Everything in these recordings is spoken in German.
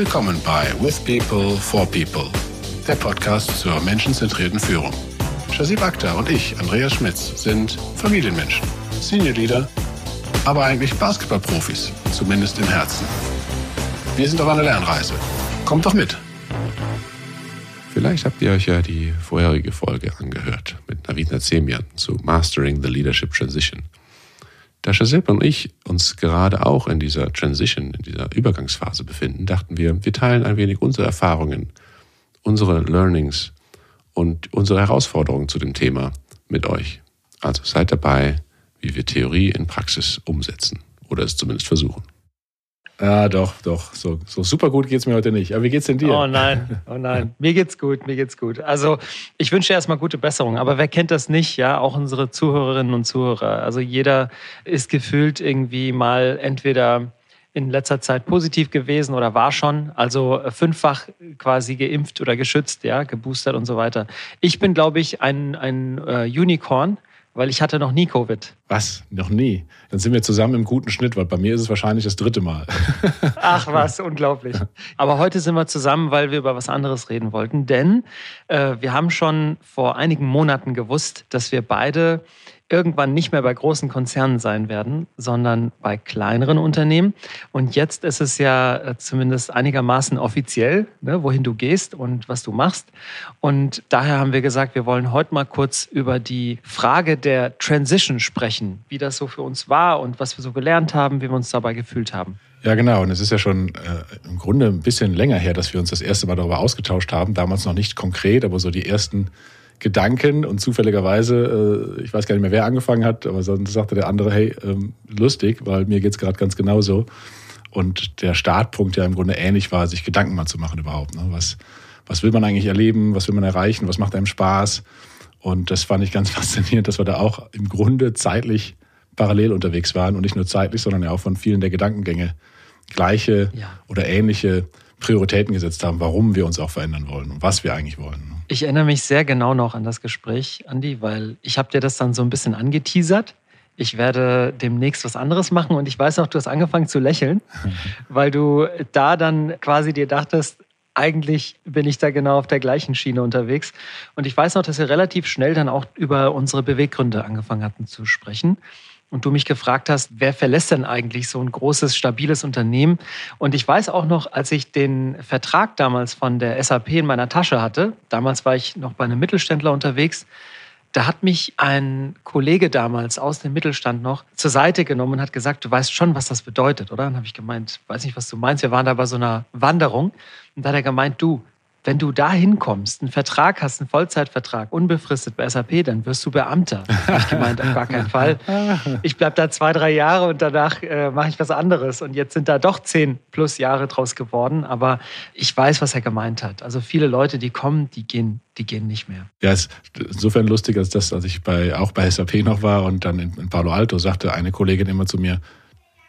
Willkommen bei With People for People, der Podcast zur menschenzentrierten Führung. Shazib Akhtar und ich, Andreas Schmitz, sind Familienmenschen, Senior Leader, aber eigentlich Basketballprofis, zumindest im Herzen. Wir sind auf einer Lernreise. Kommt doch mit! Vielleicht habt ihr euch ja die vorherige Folge angehört mit Navid Nazemian zu Mastering the Leadership Transition. Da Shazib und ich uns gerade auch in dieser Transition, in dieser Übergangsphase befinden, dachten wir, wir teilen ein wenig unsere Erfahrungen, unsere Learnings und unsere Herausforderungen zu dem Thema mit euch. Also seid dabei, wie wir Theorie in Praxis umsetzen oder es zumindest versuchen. Ja, doch, doch. So, so super gut geht's mir heute nicht. Aber wie geht's denn dir? Oh nein, oh nein. Mir geht's gut, mir geht's gut. Also ich wünsche erstmal gute Besserung. Aber wer kennt das nicht? Ja, auch unsere Zuhörerinnen und Zuhörer. Also jeder ist gefühlt irgendwie mal entweder in letzter Zeit positiv gewesen oder war schon, also fünffach quasi geimpft oder geschützt, ja, geboostert und so weiter. Ich bin, glaube ich, ein, ein äh, Unicorn weil ich hatte noch nie Covid. Was? Noch nie? Dann sind wir zusammen im guten Schnitt, weil bei mir ist es wahrscheinlich das dritte Mal. Ach was, unglaublich. Aber heute sind wir zusammen, weil wir über was anderes reden wollten. Denn äh, wir haben schon vor einigen Monaten gewusst, dass wir beide irgendwann nicht mehr bei großen Konzernen sein werden, sondern bei kleineren Unternehmen. Und jetzt ist es ja äh, zumindest einigermaßen offiziell, ne, wohin du gehst und was du machst. Und daher haben wir gesagt, wir wollen heute mal kurz über die Frage der Transition sprechen, wie das so für uns war und was wir so gelernt haben, wie wir uns dabei gefühlt haben. Ja, genau. Und es ist ja schon äh, im Grunde ein bisschen länger her, dass wir uns das erste Mal darüber ausgetauscht haben. Damals noch nicht konkret, aber so die ersten Gedanken und zufälligerweise, äh, ich weiß gar nicht mehr, wer angefangen hat, aber dann sagte der andere, hey, ähm, lustig, weil mir geht's gerade ganz genauso. Und der Startpunkt ja im Grunde ähnlich war, sich Gedanken mal zu machen überhaupt. Ne? Was, was will man eigentlich erleben? Was will man erreichen? Was macht einem Spaß? Und das fand ich ganz faszinierend, dass wir da auch im Grunde zeitlich parallel unterwegs waren und nicht nur zeitlich, sondern ja auch von vielen der Gedankengänge gleiche ja. oder ähnliche Prioritäten gesetzt haben, warum wir uns auch verändern wollen und was wir eigentlich wollen. Ich erinnere mich sehr genau noch an das Gespräch, Andi, weil ich habe dir das dann so ein bisschen angeteasert. Ich werde demnächst was anderes machen und ich weiß auch, du hast angefangen zu lächeln, weil du da dann quasi dir dachtest, eigentlich bin ich da genau auf der gleichen Schiene unterwegs. Und ich weiß noch, dass wir relativ schnell dann auch über unsere Beweggründe angefangen hatten zu sprechen und du mich gefragt hast, wer verlässt denn eigentlich so ein großes, stabiles Unternehmen? Und ich weiß auch noch, als ich den Vertrag damals von der SAP in meiner Tasche hatte, damals war ich noch bei einem Mittelständler unterwegs, da hat mich ein Kollege damals aus dem Mittelstand noch zur Seite genommen und hat gesagt, du weißt schon, was das bedeutet, oder? Dann habe ich gemeint, weiß nicht, was du meinst. Wir waren da bei so einer Wanderung und da hat er gemeint, du, wenn du da hinkommst, einen Vertrag hast, einen Vollzeitvertrag, unbefristet bei SAP, dann wirst du Beamter. Hab ich gemeint, auf gar keinen Fall. Ich bleib da zwei, drei Jahre und danach äh, mache ich was anderes. Und jetzt sind da doch zehn plus Jahre draus geworden. Aber ich weiß, was er gemeint hat. Also viele Leute, die kommen, die gehen, die gehen nicht mehr. Ja, ist insofern lustig, als das, als ich bei, auch bei SAP noch war und dann in, in Palo Alto sagte eine Kollegin immer zu mir,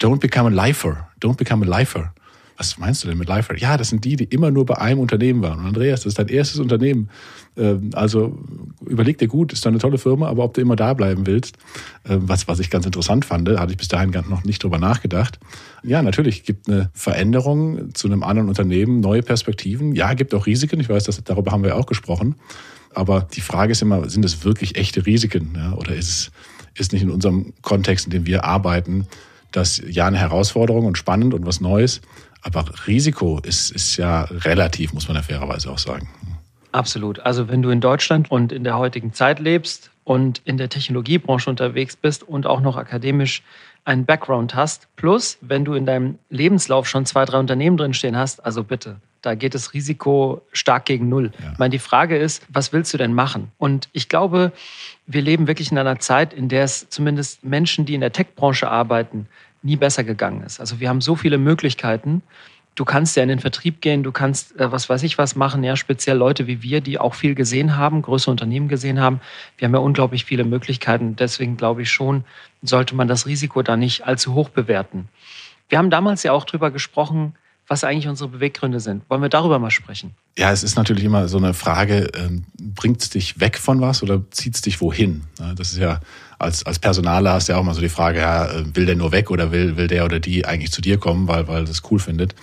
don't become a lifer, don't become a lifer was meinst du denn mit Lifer? Ja, das sind die, die immer nur bei einem Unternehmen waren. Und Andreas, das ist dein erstes Unternehmen. Ähm, also überleg dir gut, ist eine tolle Firma, aber ob du immer da bleiben willst, ähm, was, was ich ganz interessant fand, hatte ich bis dahin noch nicht drüber nachgedacht. Ja, natürlich gibt eine Veränderung zu einem anderen Unternehmen, neue Perspektiven. Ja, gibt auch Risiken. Ich weiß, dass, darüber haben wir auch gesprochen. Aber die Frage ist immer, sind es wirklich echte Risiken? Ja? Oder ist es ist nicht in unserem Kontext, in dem wir arbeiten, das ja eine Herausforderung und spannend und was Neues, aber Risiko ist, ist ja relativ, muss man ja fairerweise auch sagen. Absolut. Also wenn du in Deutschland und in der heutigen Zeit lebst und in der Technologiebranche unterwegs bist und auch noch akademisch einen Background hast, plus wenn du in deinem Lebenslauf schon zwei, drei Unternehmen drinstehen hast, also bitte, da geht das Risiko stark gegen Null. Ja. Ich meine, die Frage ist, was willst du denn machen? Und ich glaube, wir leben wirklich in einer Zeit, in der es zumindest Menschen, die in der Tech-Branche arbeiten, nie besser gegangen ist. Also wir haben so viele Möglichkeiten. Du kannst ja in den Vertrieb gehen, du kannst äh, was weiß ich was machen, ja, speziell Leute wie wir, die auch viel gesehen haben, größere Unternehmen gesehen haben. Wir haben ja unglaublich viele Möglichkeiten. Deswegen glaube ich schon, sollte man das Risiko da nicht allzu hoch bewerten. Wir haben damals ja auch drüber gesprochen, was eigentlich unsere Beweggründe sind. Wollen wir darüber mal sprechen? Ja, es ist natürlich immer so eine Frage, ähm, bringt es dich weg von was oder zieht es dich wohin? Das ist ja als, als Personaler hast du ja auch mal so die Frage, ja, will der nur weg oder will, will der oder die eigentlich zu dir kommen, weil, weil das cool findet?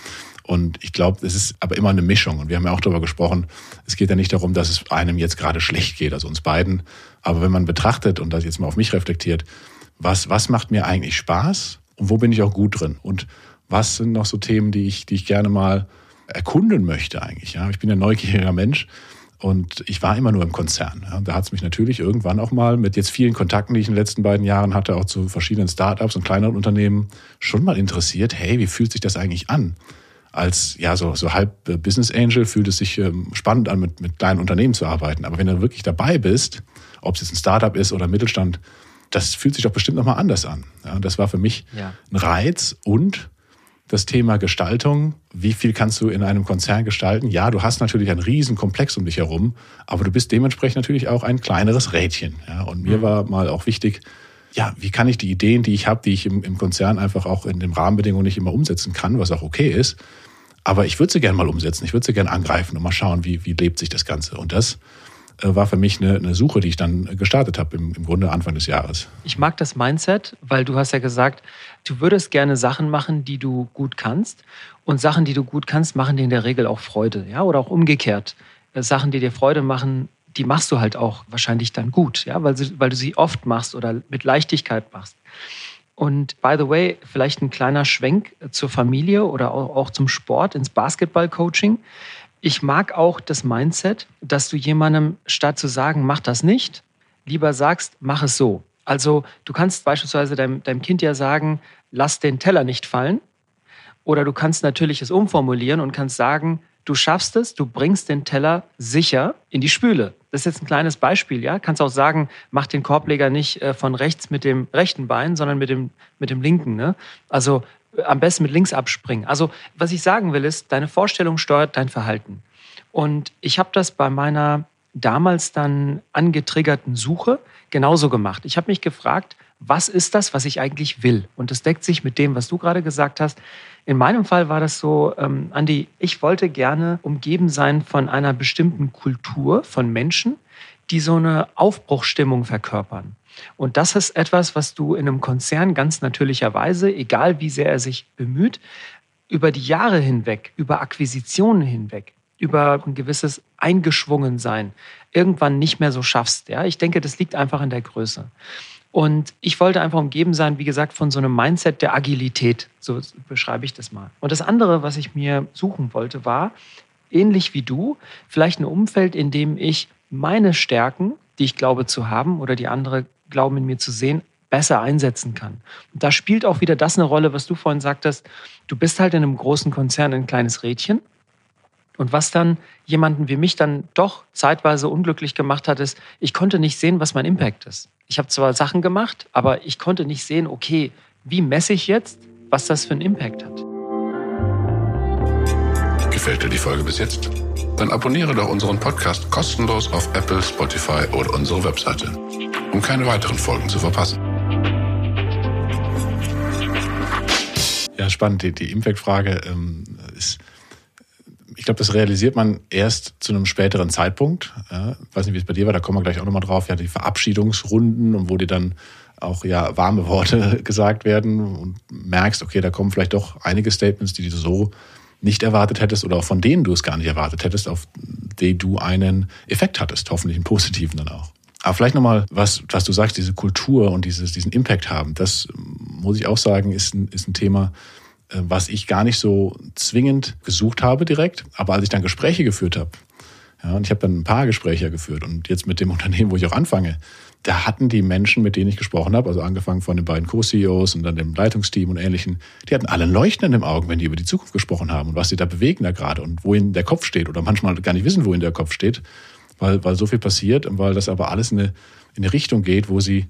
Und ich glaube, es ist aber immer eine Mischung. Und wir haben ja auch darüber gesprochen, es geht ja nicht darum, dass es einem jetzt gerade schlecht geht, also uns beiden. Aber wenn man betrachtet und das jetzt mal auf mich reflektiert, was, was macht mir eigentlich Spaß und wo bin ich auch gut drin? Und was sind noch so Themen, die ich, die ich gerne mal erkunden möchte eigentlich? Ja, ich bin ein neugieriger Mensch und ich war immer nur im Konzern. Ja, da hat es mich natürlich irgendwann auch mal mit jetzt vielen Kontakten, die ich in den letzten beiden Jahren hatte, auch zu verschiedenen Startups und kleineren Unternehmen, schon mal interessiert, hey, wie fühlt sich das eigentlich an? Als ja, so, so halb äh, Business Angel fühlt es sich ähm, spannend an, mit, mit kleinen Unternehmen zu arbeiten. Aber wenn du wirklich dabei bist, ob es jetzt ein Startup ist oder Mittelstand, das fühlt sich doch bestimmt nochmal anders an. Ja, das war für mich ja. ein Reiz und das Thema Gestaltung. Wie viel kannst du in einem Konzern gestalten? Ja, du hast natürlich einen riesen Komplex um dich herum, aber du bist dementsprechend natürlich auch ein kleineres Rädchen. Ja, und mir mhm. war mal auch wichtig, ja, wie kann ich die Ideen, die ich habe, die ich im, im Konzern einfach auch in den Rahmenbedingungen nicht immer umsetzen kann, was auch okay ist, aber ich würde sie gerne mal umsetzen, ich würde sie gerne angreifen und mal schauen, wie, wie lebt sich das Ganze. Und das war für mich eine, eine, Suche, die ich dann gestartet habe, im, im Grunde Anfang des Jahres. Ich mag das Mindset, weil du hast ja gesagt, du würdest gerne Sachen machen, die du gut kannst. Und Sachen, die du gut kannst, machen dir in der Regel auch Freude. Ja? Oder auch umgekehrt. Äh, Sachen, die dir Freude machen, die machst du halt auch wahrscheinlich dann gut, ja? weil, sie, weil du sie oft machst oder mit Leichtigkeit machst. Und by the way, vielleicht ein kleiner Schwenk zur Familie oder auch zum Sport, ins Basketball-Coaching. Ich mag auch das Mindset, dass du jemandem statt zu sagen, mach das nicht, lieber sagst, mach es so. Also du kannst beispielsweise deinem, deinem Kind ja sagen, lass den Teller nicht fallen. Oder du kannst natürlich es umformulieren und kannst sagen, du schaffst es, du bringst den Teller sicher in die Spüle. Das ist jetzt ein kleines Beispiel, ja. Kannst auch sagen, mach den Korbleger nicht äh, von rechts mit dem rechten Bein, sondern mit dem, mit dem linken. Ne? Also am besten mit links abspringen. Also was ich sagen will, ist, deine Vorstellung steuert dein Verhalten. Und ich habe das bei meiner damals dann angetriggerten Suche genauso gemacht. Ich habe mich gefragt, was ist das, was ich eigentlich will? Und das deckt sich mit dem, was du gerade gesagt hast. In meinem Fall war das so, ähm, Andi, ich wollte gerne umgeben sein von einer bestimmten Kultur, von Menschen, die so eine Aufbruchstimmung verkörpern. Und das ist etwas, was du in einem Konzern ganz natürlicherweise, egal wie sehr er sich bemüht, über die Jahre hinweg, über Akquisitionen hinweg, über ein gewisses Eingeschwungensein irgendwann nicht mehr so schaffst. Ja, ich denke, das liegt einfach in der Größe. Und ich wollte einfach umgeben sein, wie gesagt, von so einem Mindset der Agilität. So beschreibe ich das mal. Und das andere, was ich mir suchen wollte, war, ähnlich wie du, vielleicht ein Umfeld, in dem ich meine Stärken, die ich glaube zu haben oder die andere glauben in mir zu sehen, besser einsetzen kann. Und da spielt auch wieder das eine Rolle, was du vorhin sagtest. Du bist halt in einem großen Konzern ein kleines Rädchen. Und was dann jemanden wie mich dann doch zeitweise unglücklich gemacht hat, ist, ich konnte nicht sehen, was mein Impact ist. Ich habe zwar Sachen gemacht, aber ich konnte nicht sehen, okay, wie messe ich jetzt, was das für einen Impact hat. Gefällt dir die Folge bis jetzt? Dann abonniere doch unseren Podcast kostenlos auf Apple, Spotify oder unsere Webseite um keine weiteren Folgen zu verpassen. Ja, spannend. Die, die Impact-Frage ähm, ist, ich glaube, das realisiert man erst zu einem späteren Zeitpunkt. Ja, weiß nicht, wie es bei dir war, da kommen wir gleich auch nochmal drauf. Ja, die Verabschiedungsrunden und wo dir dann auch ja warme Worte gesagt werden und merkst, okay, da kommen vielleicht doch einige Statements, die du so nicht erwartet hättest oder auch von denen du es gar nicht erwartet hättest, auf die du einen Effekt hattest, hoffentlich einen positiven dann auch. Aber vielleicht nochmal, was, was du sagst, diese Kultur und dieses, diesen Impact haben, das muss ich auch sagen, ist ein, ist ein Thema, äh, was ich gar nicht so zwingend gesucht habe direkt. Aber als ich dann Gespräche geführt habe, ja, und ich habe dann ein paar Gespräche geführt und jetzt mit dem Unternehmen, wo ich auch anfange, da hatten die Menschen, mit denen ich gesprochen habe, also angefangen von den beiden Co-CEOs und dann dem Leitungsteam und Ähnlichen, die hatten alle Leuchten in den Augen, wenn die über die Zukunft gesprochen haben und was sie da bewegen da gerade und wohin der Kopf steht oder manchmal gar nicht wissen, wohin der Kopf steht weil, weil so viel passiert und weil das aber alles in eine, in eine Richtung geht, wo sie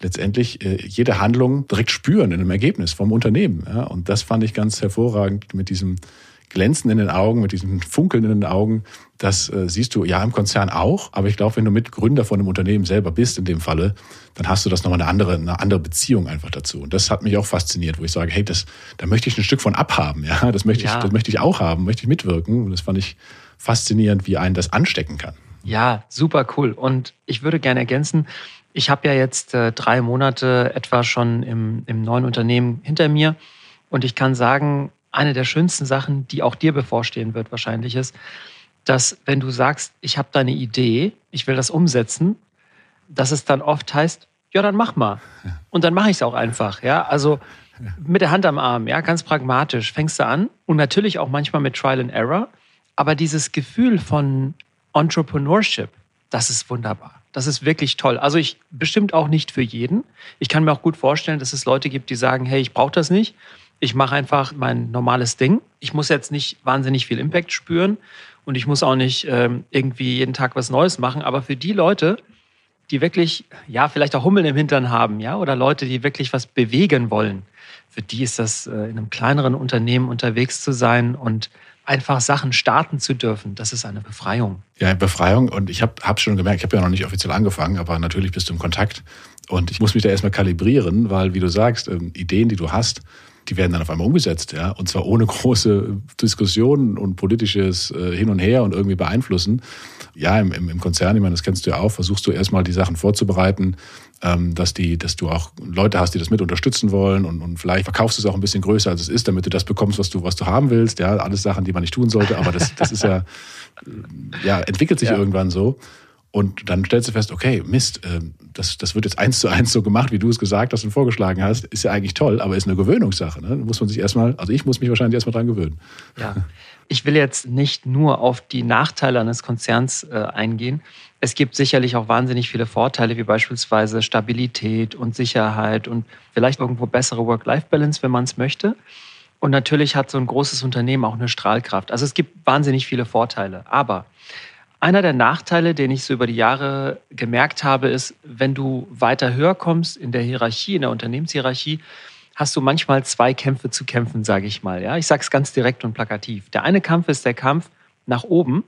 letztendlich äh, jede Handlung direkt spüren in einem Ergebnis vom Unternehmen. Ja? Und das fand ich ganz hervorragend mit diesem Glänzen in den Augen, mit diesem Funkeln in den Augen. Das äh, siehst du ja im Konzern auch, aber ich glaube, wenn du Mitgründer von einem Unternehmen selber bist in dem Falle, dann hast du das nochmal eine andere, eine andere Beziehung einfach dazu. Und das hat mich auch fasziniert, wo ich sage, hey, das, da möchte ich ein Stück von abhaben, ja, das möchte ja. ich, das möchte ich auch haben, möchte ich mitwirken. Und das fand ich faszinierend, wie einen das anstecken kann. Ja, super cool. Und ich würde gerne ergänzen, ich habe ja jetzt äh, drei Monate etwa schon im, im neuen Unternehmen hinter mir. Und ich kann sagen, eine der schönsten Sachen, die auch dir bevorstehen wird, wahrscheinlich ist, dass wenn du sagst, ich habe da eine Idee, ich will das umsetzen, dass es dann oft heißt, ja, dann mach mal. Und dann mache ich es auch einfach. Ja, also mit der Hand am Arm, ja, ganz pragmatisch fängst du an und natürlich auch manchmal mit Trial and Error. Aber dieses Gefühl von Entrepreneurship, das ist wunderbar. Das ist wirklich toll. Also ich bestimmt auch nicht für jeden. Ich kann mir auch gut vorstellen, dass es Leute gibt, die sagen, hey, ich brauche das nicht. Ich mache einfach mein normales Ding. Ich muss jetzt nicht wahnsinnig viel Impact spüren und ich muss auch nicht ähm, irgendwie jeden Tag was Neues machen. Aber für die Leute, die wirklich, ja, vielleicht auch Hummeln im Hintern haben, ja, oder Leute, die wirklich was bewegen wollen, für die ist das äh, in einem kleineren Unternehmen unterwegs zu sein und einfach Sachen starten zu dürfen, das ist eine Befreiung. Ja, Befreiung. Und ich habe hab schon gemerkt, ich habe ja noch nicht offiziell angefangen, aber natürlich bist du im Kontakt. Und ich muss mich da erstmal kalibrieren, weil, wie du sagst, ähm, Ideen, die du hast, die werden dann auf einmal umgesetzt, ja, und zwar ohne große Diskussionen und politisches äh, Hin und Her und irgendwie beeinflussen. Ja, im, im Konzern, ich meine, das kennst du ja auch, versuchst du erstmal die Sachen vorzubereiten, ähm, dass die, dass du auch Leute hast, die das mit unterstützen wollen und, und vielleicht verkaufst du es auch ein bisschen größer, als es ist, damit du das bekommst, was du, was du haben willst. Ja, alles Sachen, die man nicht tun sollte, aber das, das ist ja, ja, entwickelt sich ja. irgendwann so. Und dann stellst du fest, okay, Mist, äh, das, das wird jetzt eins zu eins so gemacht, wie du es gesagt hast und vorgeschlagen hast. Ist ja eigentlich toll, aber ist eine Gewöhnungssache. Ne? Muss man sich erstmal, also ich muss mich wahrscheinlich erstmal dran gewöhnen. Ja, ich will jetzt nicht nur auf die Nachteile eines Konzerns äh, eingehen. Es gibt sicherlich auch wahnsinnig viele Vorteile, wie beispielsweise Stabilität und Sicherheit und vielleicht irgendwo bessere Work-Life-Balance, wenn man es möchte. Und natürlich hat so ein großes Unternehmen auch eine Strahlkraft. Also es gibt wahnsinnig viele Vorteile. Aber einer der Nachteile, den ich so über die Jahre gemerkt habe, ist, wenn du weiter höher kommst in der Hierarchie, in der Unternehmenshierarchie, hast du manchmal zwei Kämpfe zu kämpfen, sage ich mal. Ja, ich sage es ganz direkt und plakativ. Der eine Kampf ist der Kampf nach oben,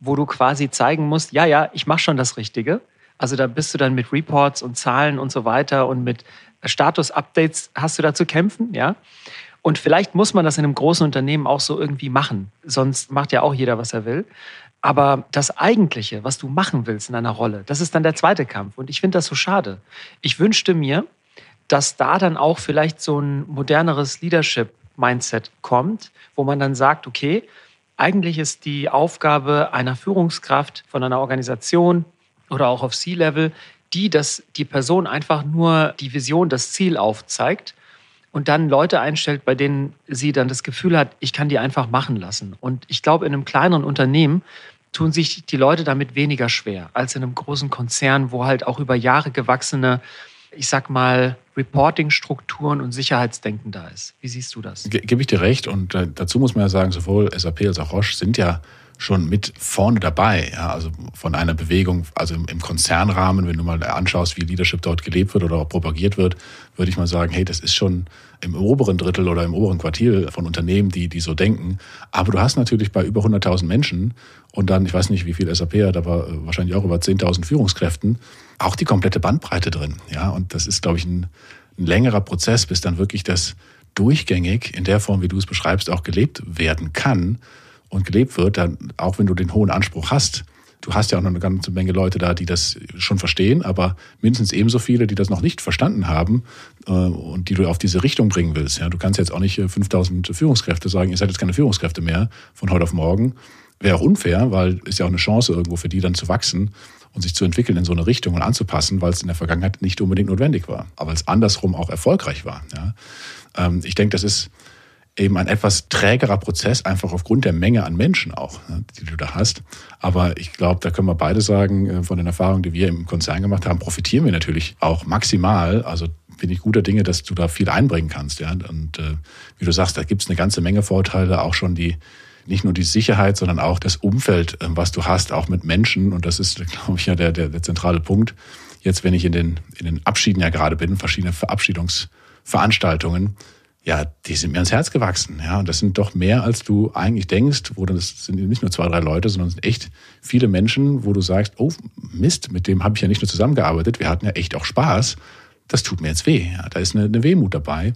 wo du quasi zeigen musst, ja, ja, ich mache schon das Richtige. Also da bist du dann mit Reports und Zahlen und so weiter und mit Status-Updates hast du da zu kämpfen, ja. Und vielleicht muss man das in einem großen Unternehmen auch so irgendwie machen. Sonst macht ja auch jeder, was er will. Aber das Eigentliche, was du machen willst in einer Rolle, das ist dann der zweite Kampf. Und ich finde das so schade. Ich wünschte mir, dass da dann auch vielleicht so ein moderneres Leadership-Mindset kommt, wo man dann sagt, okay, eigentlich ist die Aufgabe einer Führungskraft von einer Organisation oder auch auf C-Level die, dass die Person einfach nur die Vision, das Ziel aufzeigt und dann Leute einstellt, bei denen sie dann das Gefühl hat, ich kann die einfach machen lassen. Und ich glaube, in einem kleineren Unternehmen tun sich die Leute damit weniger schwer als in einem großen Konzern, wo halt auch über Jahre gewachsene, ich sag mal, Reporting-Strukturen und Sicherheitsdenken da ist. Wie siehst du das? Ge Gebe ich dir recht. Und äh, dazu muss man ja sagen, sowohl SAP als auch Roche sind ja schon mit vorne dabei. Ja, also von einer Bewegung, also im, Konzernrahmen, wenn du mal anschaust, wie Leadership dort gelebt wird oder auch propagiert wird, würde ich mal sagen, hey, das ist schon im oberen Drittel oder im oberen Quartil von Unternehmen, die, die so denken. Aber du hast natürlich bei über 100.000 Menschen und dann, ich weiß nicht, wie viel SAP hat, aber wahrscheinlich auch über 10.000 Führungskräften, auch die komplette Bandbreite drin. Ja, und das ist, glaube ich, ein, ein längerer Prozess, bis dann wirklich das durchgängig in der Form, wie du es beschreibst, auch gelebt werden kann und gelebt wird, dann, auch wenn du den hohen Anspruch hast, du hast ja auch noch eine ganze Menge Leute da, die das schon verstehen, aber mindestens ebenso viele, die das noch nicht verstanden haben äh, und die du auf diese Richtung bringen willst. Ja, du kannst jetzt auch nicht 5000 äh, Führungskräfte sagen, ihr seid jetzt keine Führungskräfte mehr von heute auf morgen. Wäre auch unfair, weil ist ja auch eine Chance irgendwo für die dann zu wachsen und sich zu entwickeln in so eine Richtung und anzupassen, weil es in der Vergangenheit nicht unbedingt notwendig war, aber es andersrum auch erfolgreich war. Ja. Ähm, ich denke, das ist eben ein etwas trägerer Prozess, einfach aufgrund der Menge an Menschen auch, ne, die du da hast. Aber ich glaube, da können wir beide sagen, äh, von den Erfahrungen, die wir im Konzern gemacht haben, profitieren wir natürlich auch maximal. Also bin ich guter Dinge, dass du da viel einbringen kannst. Ja? Und äh, wie du sagst, da gibt es eine ganze Menge Vorteile, auch schon die nicht nur die Sicherheit, sondern auch das Umfeld, äh, was du hast, auch mit Menschen. Und das ist, glaube ich, ja der, der, der zentrale Punkt. Jetzt, wenn ich in den, in den Abschieden ja gerade bin, verschiedene Verabschiedungsveranstaltungen, ja, die sind mir ans Herz gewachsen. Ja, und das sind doch mehr, als du eigentlich denkst, wo das sind nicht nur zwei, drei Leute, sondern es sind echt viele Menschen, wo du sagst, oh Mist, mit dem habe ich ja nicht nur zusammengearbeitet, wir hatten ja echt auch Spaß. Das tut mir jetzt weh. Ja, da ist eine, eine Wehmut dabei,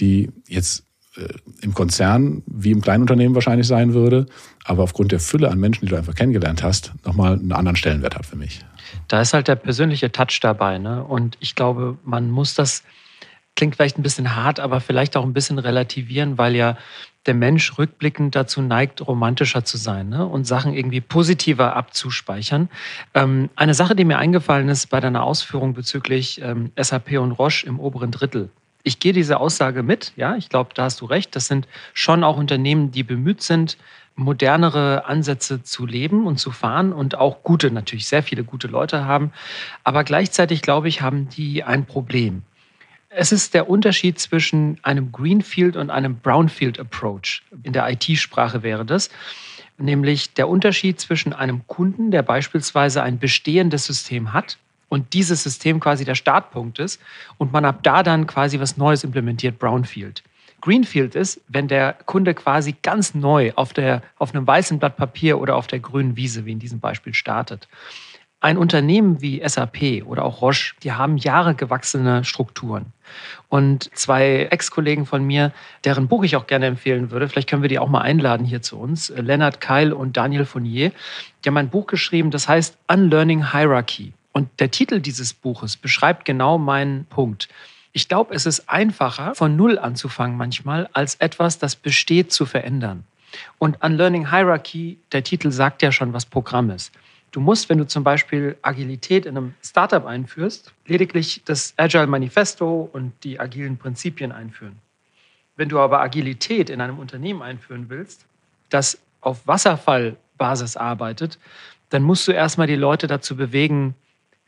die jetzt äh, im Konzern wie im Kleinunternehmen wahrscheinlich sein würde, aber aufgrund der Fülle an Menschen, die du einfach kennengelernt hast, nochmal einen anderen Stellenwert hat für mich. Da ist halt der persönliche Touch dabei. Ne? Und ich glaube, man muss das klingt vielleicht ein bisschen hart, aber vielleicht auch ein bisschen relativieren, weil ja der Mensch rückblickend dazu neigt, romantischer zu sein ne? und Sachen irgendwie positiver abzuspeichern. Ähm, eine Sache, die mir eingefallen ist bei deiner Ausführung bezüglich ähm, SAP und Roche im oberen Drittel. Ich gehe diese Aussage mit, ja, ich glaube, da hast du recht. Das sind schon auch Unternehmen, die bemüht sind, modernere Ansätze zu leben und zu fahren und auch gute, natürlich sehr viele gute Leute haben. Aber gleichzeitig, glaube ich, haben die ein Problem. Es ist der Unterschied zwischen einem Greenfield und einem Brownfield Approach. In der IT-Sprache wäre das. Nämlich der Unterschied zwischen einem Kunden, der beispielsweise ein bestehendes System hat und dieses System quasi der Startpunkt ist und man ab da dann quasi was Neues implementiert, Brownfield. Greenfield ist, wenn der Kunde quasi ganz neu auf, der, auf einem weißen Blatt Papier oder auf der grünen Wiese, wie in diesem Beispiel, startet. Ein Unternehmen wie SAP oder auch Roche, die haben Jahre gewachsene Strukturen. Und zwei Ex-Kollegen von mir, deren Buch ich auch gerne empfehlen würde, vielleicht können wir die auch mal einladen hier zu uns, Lennart Keil und Daniel Fournier, die haben ein Buch geschrieben, das heißt Unlearning Hierarchy. Und der Titel dieses Buches beschreibt genau meinen Punkt. Ich glaube, es ist einfacher, von Null anzufangen manchmal, als etwas, das besteht, zu verändern. Und Unlearning Hierarchy, der Titel sagt ja schon, was Programm ist. Du musst, wenn du zum Beispiel Agilität in einem Startup einführst, lediglich das Agile Manifesto und die agilen Prinzipien einführen. Wenn du aber Agilität in einem Unternehmen einführen willst, das auf Wasserfallbasis arbeitet, dann musst du erstmal die Leute dazu bewegen,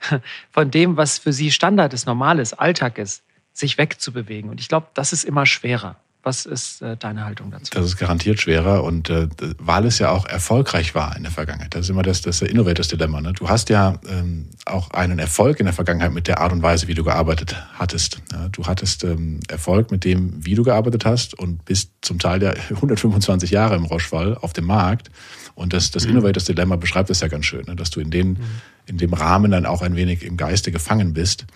von dem, was für sie Standard ist, normal ist, Alltag ist, sich wegzubewegen. Und ich glaube, das ist immer schwerer. Was ist äh, deine Haltung dazu? Das ist garantiert schwerer und äh, weil es ja auch erfolgreich war in der Vergangenheit. Das ist immer das, das Innovators Dilemma. Ne? Du hast ja ähm, auch einen Erfolg in der Vergangenheit mit der Art und Weise, wie du gearbeitet hattest. Ja? Du hattest ähm, Erfolg mit dem, wie du gearbeitet hast und bist zum Teil ja 125 Jahre im Rochefall auf dem Markt. Und das, das mhm. Innovators Dilemma beschreibt es ja ganz schön, ne? dass du in, den, mhm. in dem Rahmen dann auch ein wenig im Geiste gefangen bist.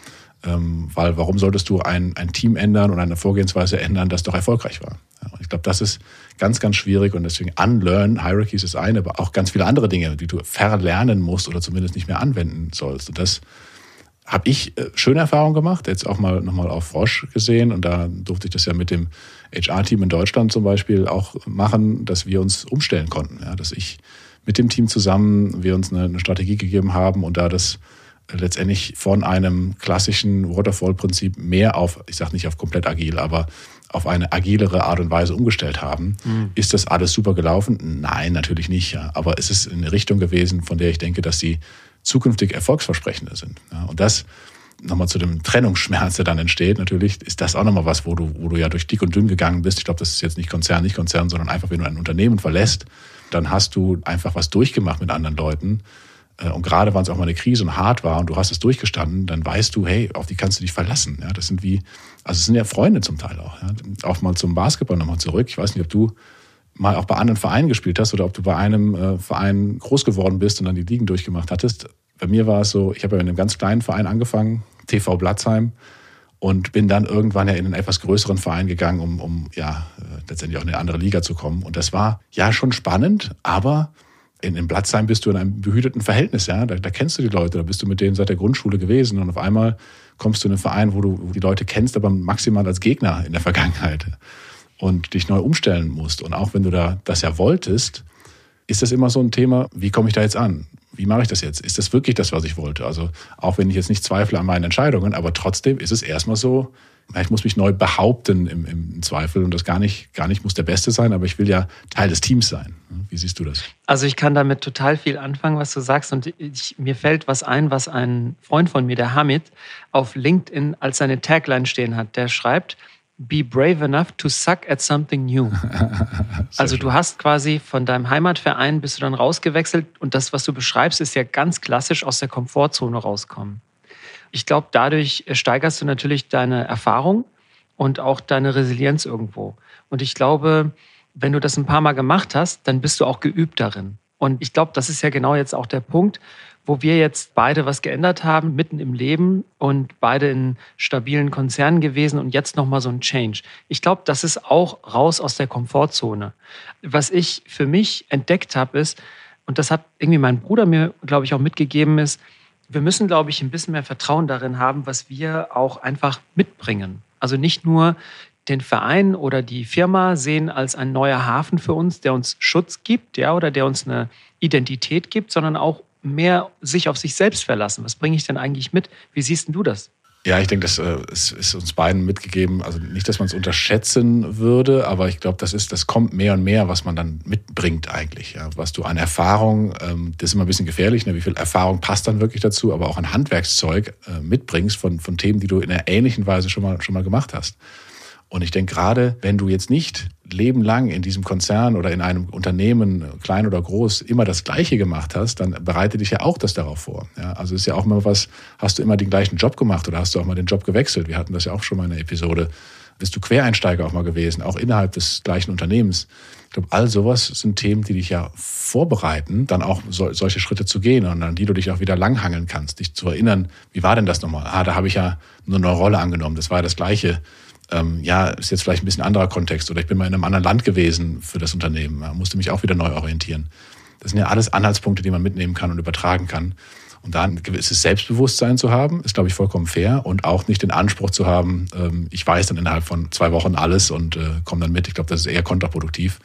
Ähm, weil warum solltest du ein, ein Team ändern und eine Vorgehensweise ändern, das doch erfolgreich war? Ja, ich glaube, das ist ganz, ganz schwierig und deswegen unlearn Hierarchies ist eine, aber auch ganz viele andere Dinge, die du verlernen musst oder zumindest nicht mehr anwenden sollst. Und das habe ich äh, schöne Erfahrungen gemacht, jetzt auch mal nochmal auf Frosch gesehen und da durfte ich das ja mit dem HR-Team in Deutschland zum Beispiel auch machen, dass wir uns umstellen konnten, ja, dass ich mit dem Team zusammen wir uns eine, eine Strategie gegeben haben und da das letztendlich von einem klassischen Waterfall-Prinzip mehr auf, ich sage nicht auf komplett agil, aber auf eine agilere Art und Weise umgestellt haben. Mhm. Ist das alles super gelaufen? Nein, natürlich nicht. Ja. Aber es ist eine Richtung gewesen, von der ich denke, dass sie zukünftig erfolgsversprechender sind. Ja. Und das nochmal zu dem Trennungsschmerz, der dann entsteht, natürlich ist das auch nochmal was, wo du, wo du ja durch dick und dünn gegangen bist. Ich glaube, das ist jetzt nicht Konzern, nicht Konzern, sondern einfach, wenn du ein Unternehmen verlässt, dann hast du einfach was durchgemacht mit anderen Leuten, und gerade wenn es auch mal eine Krise und hart war und du hast es durchgestanden, dann weißt du, hey, auf die kannst du dich verlassen. Ja, das sind wie, also es sind ja Freunde zum Teil auch. Ja. Auch mal zum Basketball nochmal zurück. Ich weiß nicht, ob du mal auch bei anderen Vereinen gespielt hast oder ob du bei einem äh, Verein groß geworden bist und dann die Ligen durchgemacht hattest. Bei mir war es so, ich habe ja in einem ganz kleinen Verein angefangen, TV Blatzheim, und bin dann irgendwann ja in einen etwas größeren Verein gegangen, um, um ja äh, letztendlich auch in eine andere Liga zu kommen. Und das war ja schon spannend, aber in, in Blatzheim bist du in einem behüteten Verhältnis, ja. Da, da, kennst du die Leute, da bist du mit denen seit der Grundschule gewesen und auf einmal kommst du in einen Verein, wo du die Leute kennst, aber maximal als Gegner in der Vergangenheit und dich neu umstellen musst. Und auch wenn du da das ja wolltest, ist das immer so ein Thema, wie komme ich da jetzt an? Wie mache ich das jetzt? Ist das wirklich das, was ich wollte? Also auch wenn ich jetzt nicht zweifle an meinen Entscheidungen, aber trotzdem ist es erstmal so, ich muss mich neu behaupten im, im Zweifel und das gar nicht, gar nicht muss der Beste sein, aber ich will ja Teil des Teams sein. Wie siehst du das? Also ich kann damit total viel anfangen, was du sagst und ich, mir fällt was ein, was ein Freund von mir, der Hamid, auf LinkedIn als seine Tagline stehen hat. Der schreibt, Be brave enough to suck at something new. also du hast quasi von deinem Heimatverein bist du dann rausgewechselt und das, was du beschreibst, ist ja ganz klassisch aus der Komfortzone rauskommen. Ich glaube, dadurch steigerst du natürlich deine Erfahrung und auch deine Resilienz irgendwo. Und ich glaube, wenn du das ein paar Mal gemacht hast, dann bist du auch geübt darin. Und ich glaube, das ist ja genau jetzt auch der Punkt, wo wir jetzt beide was geändert haben, mitten im Leben und beide in stabilen Konzernen gewesen und jetzt nochmal so ein Change. Ich glaube, das ist auch raus aus der Komfortzone. Was ich für mich entdeckt habe, ist, und das hat irgendwie mein Bruder mir, glaube ich, auch mitgegeben, ist, wir müssen, glaube ich, ein bisschen mehr Vertrauen darin haben, was wir auch einfach mitbringen. Also nicht nur den Verein oder die Firma sehen als ein neuer Hafen für uns, der uns Schutz gibt, ja, oder der uns eine Identität gibt, sondern auch mehr sich auf sich selbst verlassen. Was bringe ich denn eigentlich mit? Wie siehst du das? Ja, ich denke, das äh, ist, uns beiden mitgegeben. Also nicht, dass man es unterschätzen würde, aber ich glaube, das ist, das kommt mehr und mehr, was man dann mitbringt eigentlich. Ja. Was du an Erfahrung, ähm, das ist immer ein bisschen gefährlich, ne? wie viel Erfahrung passt dann wirklich dazu, aber auch an Handwerkszeug äh, mitbringst von, von Themen, die du in einer ähnlichen Weise schon mal, schon mal gemacht hast. Und ich denke gerade, wenn du jetzt nicht lebenlang in diesem Konzern oder in einem Unternehmen, klein oder groß, immer das Gleiche gemacht hast, dann bereite dich ja auch das darauf vor. Ja, also ist ja auch mal was, hast du immer den gleichen Job gemacht oder hast du auch mal den Job gewechselt? Wir hatten das ja auch schon mal in der Episode. Bist du Quereinsteiger auch mal gewesen, auch innerhalb des gleichen Unternehmens? Ich glaube, all sowas sind Themen, die dich ja vorbereiten, dann auch so, solche Schritte zu gehen und an die du dich auch wieder langhangeln kannst, dich zu erinnern, wie war denn das nochmal? Ah, da habe ich ja eine Rolle angenommen, das war ja das Gleiche ähm, ja, ist jetzt vielleicht ein bisschen anderer Kontext oder ich bin mal in einem anderen Land gewesen für das Unternehmen, ja, musste mich auch wieder neu orientieren. Das sind ja alles Anhaltspunkte, die man mitnehmen kann und übertragen kann. Und da ein gewisses Selbstbewusstsein zu haben, ist, glaube ich, vollkommen fair und auch nicht den Anspruch zu haben, ähm, ich weiß dann innerhalb von zwei Wochen alles und äh, komme dann mit. Ich glaube, das ist eher kontraproduktiv,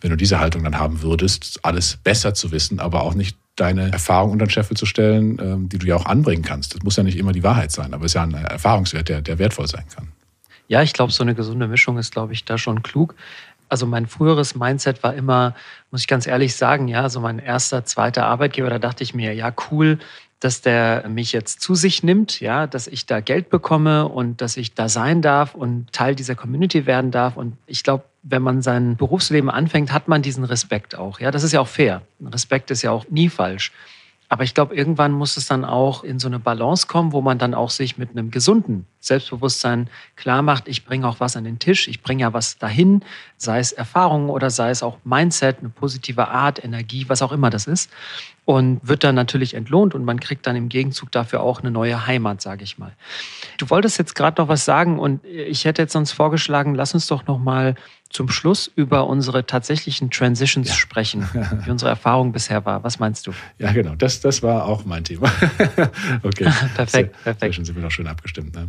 wenn du diese Haltung dann haben würdest, alles besser zu wissen, aber auch nicht deine Erfahrung unter den Scheffel zu stellen, ähm, die du ja auch anbringen kannst. Das muss ja nicht immer die Wahrheit sein, aber es ist ja ein Erfahrungswert, der, der wertvoll sein kann. Ja, ich glaube, so eine gesunde Mischung ist, glaube ich, da schon klug. Also mein früheres Mindset war immer, muss ich ganz ehrlich sagen, ja, so mein erster, zweiter Arbeitgeber, da dachte ich mir, ja, cool, dass der mich jetzt zu sich nimmt, ja, dass ich da Geld bekomme und dass ich da sein darf und Teil dieser Community werden darf. Und ich glaube, wenn man sein Berufsleben anfängt, hat man diesen Respekt auch. Ja, das ist ja auch fair. Respekt ist ja auch nie falsch. Aber ich glaube, irgendwann muss es dann auch in so eine Balance kommen, wo man dann auch sich mit einem gesunden Selbstbewusstsein klar macht, ich bringe auch was an den Tisch, ich bringe ja was dahin, sei es Erfahrungen oder sei es auch Mindset, eine positive Art, Energie, was auch immer das ist. Und wird dann natürlich entlohnt und man kriegt dann im Gegenzug dafür auch eine neue Heimat, sage ich mal. Du wolltest jetzt gerade noch was sagen und ich hätte jetzt sonst vorgeschlagen, lass uns doch noch mal zum Schluss über unsere tatsächlichen Transitions ja. sprechen, wie unsere Erfahrung bisher war. Was meinst du? Ja, genau. Das, das war auch mein Thema. okay. perfekt, sehr, perfekt. Sehr sind wir noch schön abgestimmt. Ne?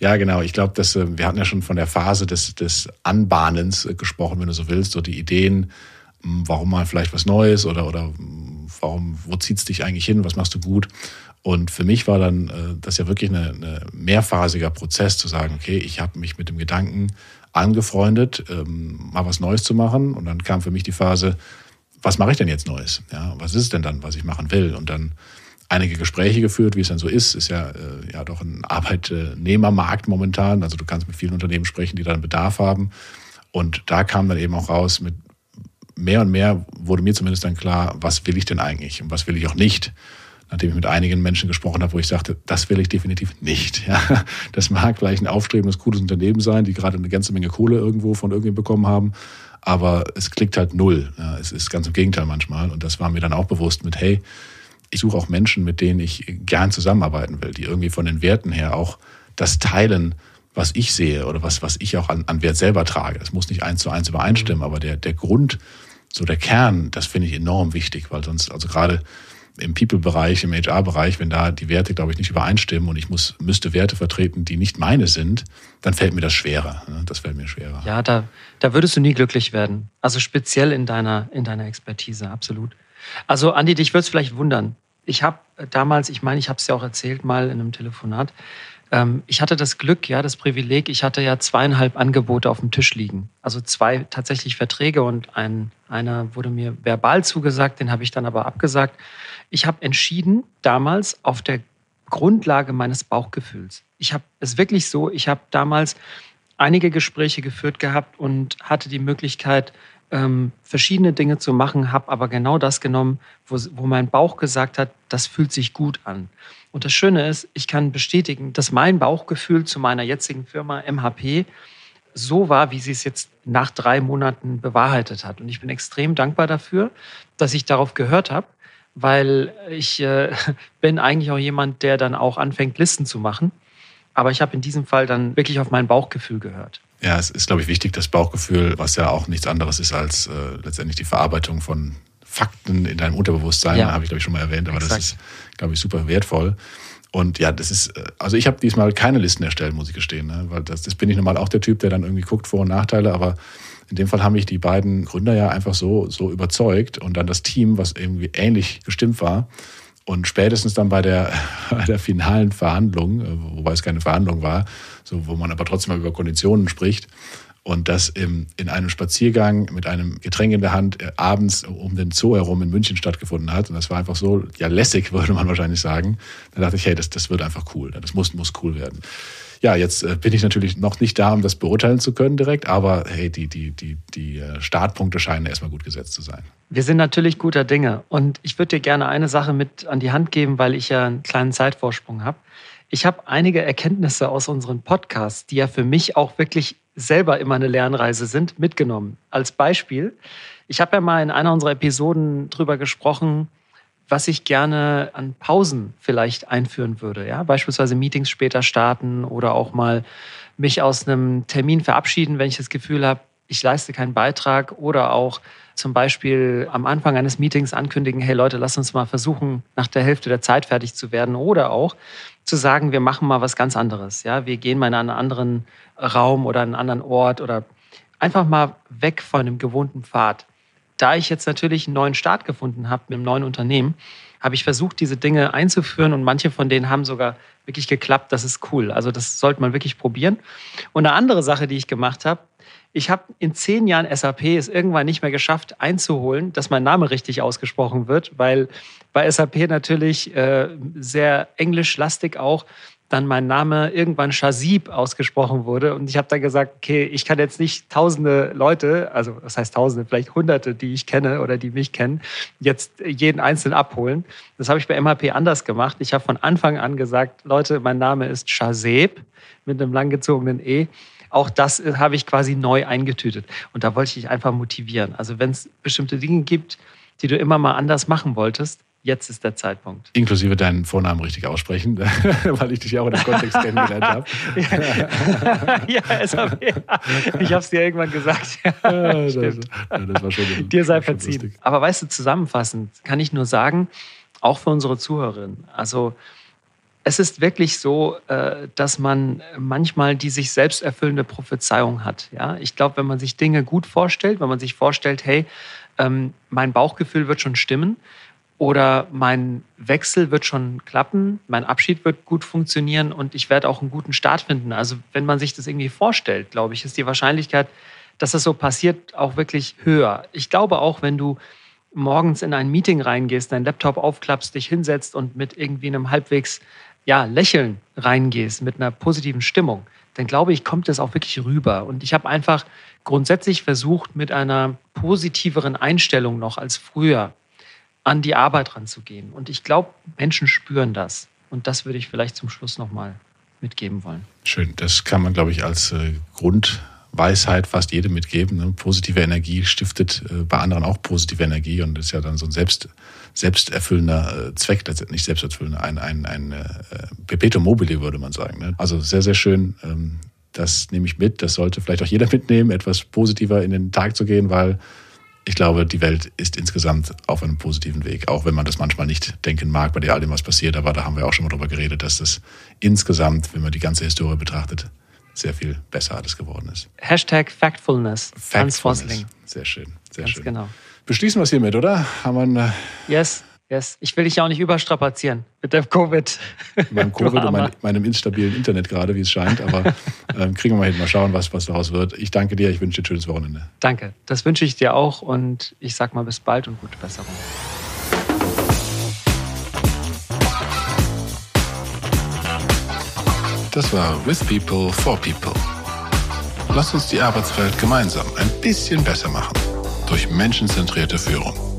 Ja, genau. Ich glaube, dass äh, wir hatten ja schon von der Phase des, des Anbahnens äh, gesprochen, wenn du so willst, so die Ideen, hm, warum mal vielleicht was Neues oder, oder hm, warum, wo zieht's dich eigentlich hin, was machst du gut? Und für mich war dann äh, das ja wirklich ein mehrphasiger Prozess zu sagen, okay, ich habe mich mit dem Gedanken angefreundet, ähm, mal was Neues zu machen. Und dann kam für mich die Phase, was mache ich denn jetzt Neues? Ja, was ist es denn dann, was ich machen will? Und dann einige Gespräche geführt, wie es dann so ist. Ist ja, äh, ja doch ein Arbeitnehmermarkt momentan. Also du kannst mit vielen Unternehmen sprechen, die dann Bedarf haben. Und da kam dann eben auch raus, mit mehr und mehr wurde mir zumindest dann klar, was will ich denn eigentlich und was will ich auch nicht nachdem ich mit einigen Menschen gesprochen habe, wo ich sagte, das will ich definitiv nicht. Ja, das mag vielleicht ein aufstrebendes, cooles Unternehmen sein, die gerade eine ganze Menge Kohle irgendwo von irgendjemandem bekommen haben, aber es klickt halt null. Ja, es ist ganz im Gegenteil manchmal. Und das war mir dann auch bewusst mit, hey, ich suche auch Menschen, mit denen ich gern zusammenarbeiten will, die irgendwie von den Werten her auch das teilen, was ich sehe oder was, was ich auch an, an Wert selber trage. Das muss nicht eins zu eins übereinstimmen, mhm. aber der, der Grund, so der Kern, das finde ich enorm wichtig, weil sonst, also gerade im People-Bereich, im HR-Bereich, wenn da die Werte, glaube ich, nicht übereinstimmen und ich muss, müsste Werte vertreten, die nicht meine sind, dann fällt mir das schwerer. Das fällt mir schwerer. Ja, da, da würdest du nie glücklich werden. Also speziell in deiner, in deiner Expertise, absolut. Also Andi, dich würde es vielleicht wundern. Ich habe damals, ich meine, ich habe es ja auch erzählt mal in einem Telefonat, ähm, ich hatte das Glück, ja, das Privileg, ich hatte ja zweieinhalb Angebote auf dem Tisch liegen. Also zwei tatsächlich Verträge und ein, einer wurde mir verbal zugesagt, den habe ich dann aber abgesagt. Ich habe entschieden, damals auf der Grundlage meines Bauchgefühls. Ich habe es wirklich so, ich habe damals einige Gespräche geführt gehabt und hatte die Möglichkeit, ähm, verschiedene Dinge zu machen, habe aber genau das genommen, wo, wo mein Bauch gesagt hat, das fühlt sich gut an. Und das Schöne ist, ich kann bestätigen, dass mein Bauchgefühl zu meiner jetzigen Firma MHP so war, wie sie es jetzt nach drei Monaten bewahrheitet hat. Und ich bin extrem dankbar dafür, dass ich darauf gehört habe, weil ich äh, bin eigentlich auch jemand, der dann auch anfängt, Listen zu machen. Aber ich habe in diesem Fall dann wirklich auf mein Bauchgefühl gehört. Ja, es ist, glaube ich, wichtig, das Bauchgefühl, was ja auch nichts anderes ist als äh, letztendlich die Verarbeitung von Fakten in deinem Unterbewusstsein, ja. habe ich, glaube ich, schon mal erwähnt, aber Exakt. das ist, glaube ich, super wertvoll. Und ja, das ist, äh, also ich habe diesmal keine Listen erstellt, muss ich gestehen, ne? weil das, das bin ich normal auch der Typ, der dann irgendwie guckt Vor- und Nachteile, aber in dem Fall haben mich die beiden Gründer ja einfach so, so überzeugt und dann das Team, was irgendwie ähnlich gestimmt war. Und spätestens dann bei der, bei der finalen Verhandlung, äh, wobei es keine Verhandlung war, so, wo man aber trotzdem mal über Konditionen spricht, und das im, in einem Spaziergang mit einem Getränk in der Hand äh, abends um den Zoo herum in München stattgefunden hat. Und das war einfach so, ja, lässig, würde man wahrscheinlich sagen. Da dachte ich, hey, das, das wird einfach cool. Das muss, muss cool werden. Ja, jetzt äh, bin ich natürlich noch nicht da, um das beurteilen zu können direkt, aber hey, die, die, die, die äh, Startpunkte scheinen erstmal gut gesetzt zu sein. Wir sind natürlich guter Dinge. Und ich würde dir gerne eine Sache mit an die Hand geben, weil ich ja einen kleinen Zeitvorsprung habe. Ich habe einige Erkenntnisse aus unseren Podcasts, die ja für mich auch wirklich selber immer eine Lernreise sind, mitgenommen. Als Beispiel, ich habe ja mal in einer unserer Episoden drüber gesprochen, was ich gerne an Pausen vielleicht einführen würde. Ja? Beispielsweise Meetings später starten oder auch mal mich aus einem Termin verabschieden, wenn ich das Gefühl habe, ich leiste keinen Beitrag oder auch zum Beispiel am Anfang eines Meetings ankündigen, hey Leute, lasst uns mal versuchen, nach der Hälfte der Zeit fertig zu werden oder auch zu sagen, wir machen mal was ganz anderes. Ja, wir gehen mal in einen anderen Raum oder einen anderen Ort oder einfach mal weg von dem gewohnten Pfad. Da ich jetzt natürlich einen neuen Start gefunden habe mit einem neuen Unternehmen, habe ich versucht, diese Dinge einzuführen und manche von denen haben sogar wirklich geklappt. Das ist cool. Also das sollte man wirklich probieren. Und eine andere Sache, die ich gemacht habe, ich habe in zehn Jahren SAP es irgendwann nicht mehr geschafft, einzuholen, dass mein Name richtig ausgesprochen wird, weil bei SAP natürlich äh, sehr englischlastig auch dann mein Name irgendwann Shazib ausgesprochen wurde. Und ich habe dann gesagt, okay, ich kann jetzt nicht tausende Leute, also das heißt tausende, vielleicht hunderte, die ich kenne oder die mich kennen, jetzt jeden einzeln abholen. Das habe ich bei MHP anders gemacht. Ich habe von Anfang an gesagt, Leute, mein Name ist Shazeb mit einem langgezogenen E. Auch das habe ich quasi neu eingetütet. Und da wollte ich dich einfach motivieren. Also wenn es bestimmte Dinge gibt, die du immer mal anders machen wolltest, jetzt ist der Zeitpunkt. Inklusive deinen Vornamen richtig aussprechen, weil ich dich ja auch in dem Kontext kennengelernt habe. ja, SAP. Ich habe es dir irgendwann gesagt. Ja, das, das, war schon dir sei verziehen. Aber weißt du, zusammenfassend kann ich nur sagen, auch für unsere Zuhörerinnen, also es ist wirklich so, äh, dass man manchmal die sich selbst erfüllende Prophezeiung hat. Ja, ich glaube, wenn man sich Dinge gut vorstellt, wenn man sich vorstellt, hey, ähm, mein Bauchgefühl wird schon stimmen, oder mein Wechsel wird schon klappen, mein Abschied wird gut funktionieren und ich werde auch einen guten Start finden. Also wenn man sich das irgendwie vorstellt, glaube ich, ist die Wahrscheinlichkeit, dass das so passiert, auch wirklich höher. Ich glaube auch, wenn du morgens in ein Meeting reingehst, deinen Laptop aufklappst, dich hinsetzt und mit irgendwie einem halbwegs ja, Lächeln reingehst, mit einer positiven Stimmung, dann glaube ich, kommt das auch wirklich rüber. Und ich habe einfach grundsätzlich versucht, mit einer positiveren Einstellung noch als früher an die Arbeit ranzugehen. Und ich glaube, Menschen spüren das. Und das würde ich vielleicht zum Schluss nochmal mitgeben wollen. Schön. Das kann man, glaube ich, als äh, Grundweisheit fast jedem mitgeben. Ne? Positive Energie stiftet äh, bei anderen auch positive Energie und ist ja dann so ein selbst, selbsterfüllender äh, Zweck, nicht selbsterfüllender, ein, ein, ein äh, Perpetuum mobile, würde man sagen. Ne? Also sehr, sehr schön. Ähm, das nehme ich mit. Das sollte vielleicht auch jeder mitnehmen, etwas positiver in den Tag zu gehen, weil ich glaube, die Welt ist insgesamt auf einem positiven Weg, auch wenn man das manchmal nicht denken mag, bei all dem, was passiert. Aber da haben wir auch schon mal drüber geredet, dass das insgesamt, wenn man die ganze Historie betrachtet, sehr viel besser alles geworden ist. Hashtag Factfulness. Factfulness. Sehr schön, sehr Ganz schön. genau. Beschließen wir es hiermit, oder? Haben wir yes. Yes. Ich will dich ja auch nicht überstrapazieren mit dem Covid. Beim Covid und mein, meinem instabilen Internet gerade, wie es scheint. Aber ähm, kriegen wir mal hin. Mal schauen, was, was daraus wird. Ich danke dir. Ich wünsche dir ein schönes Wochenende. Danke. Das wünsche ich dir auch. Und ich sag mal bis bald und gute Besserung. Das war With People for People. Lass uns die Arbeitswelt gemeinsam ein bisschen besser machen. Durch menschenzentrierte Führung.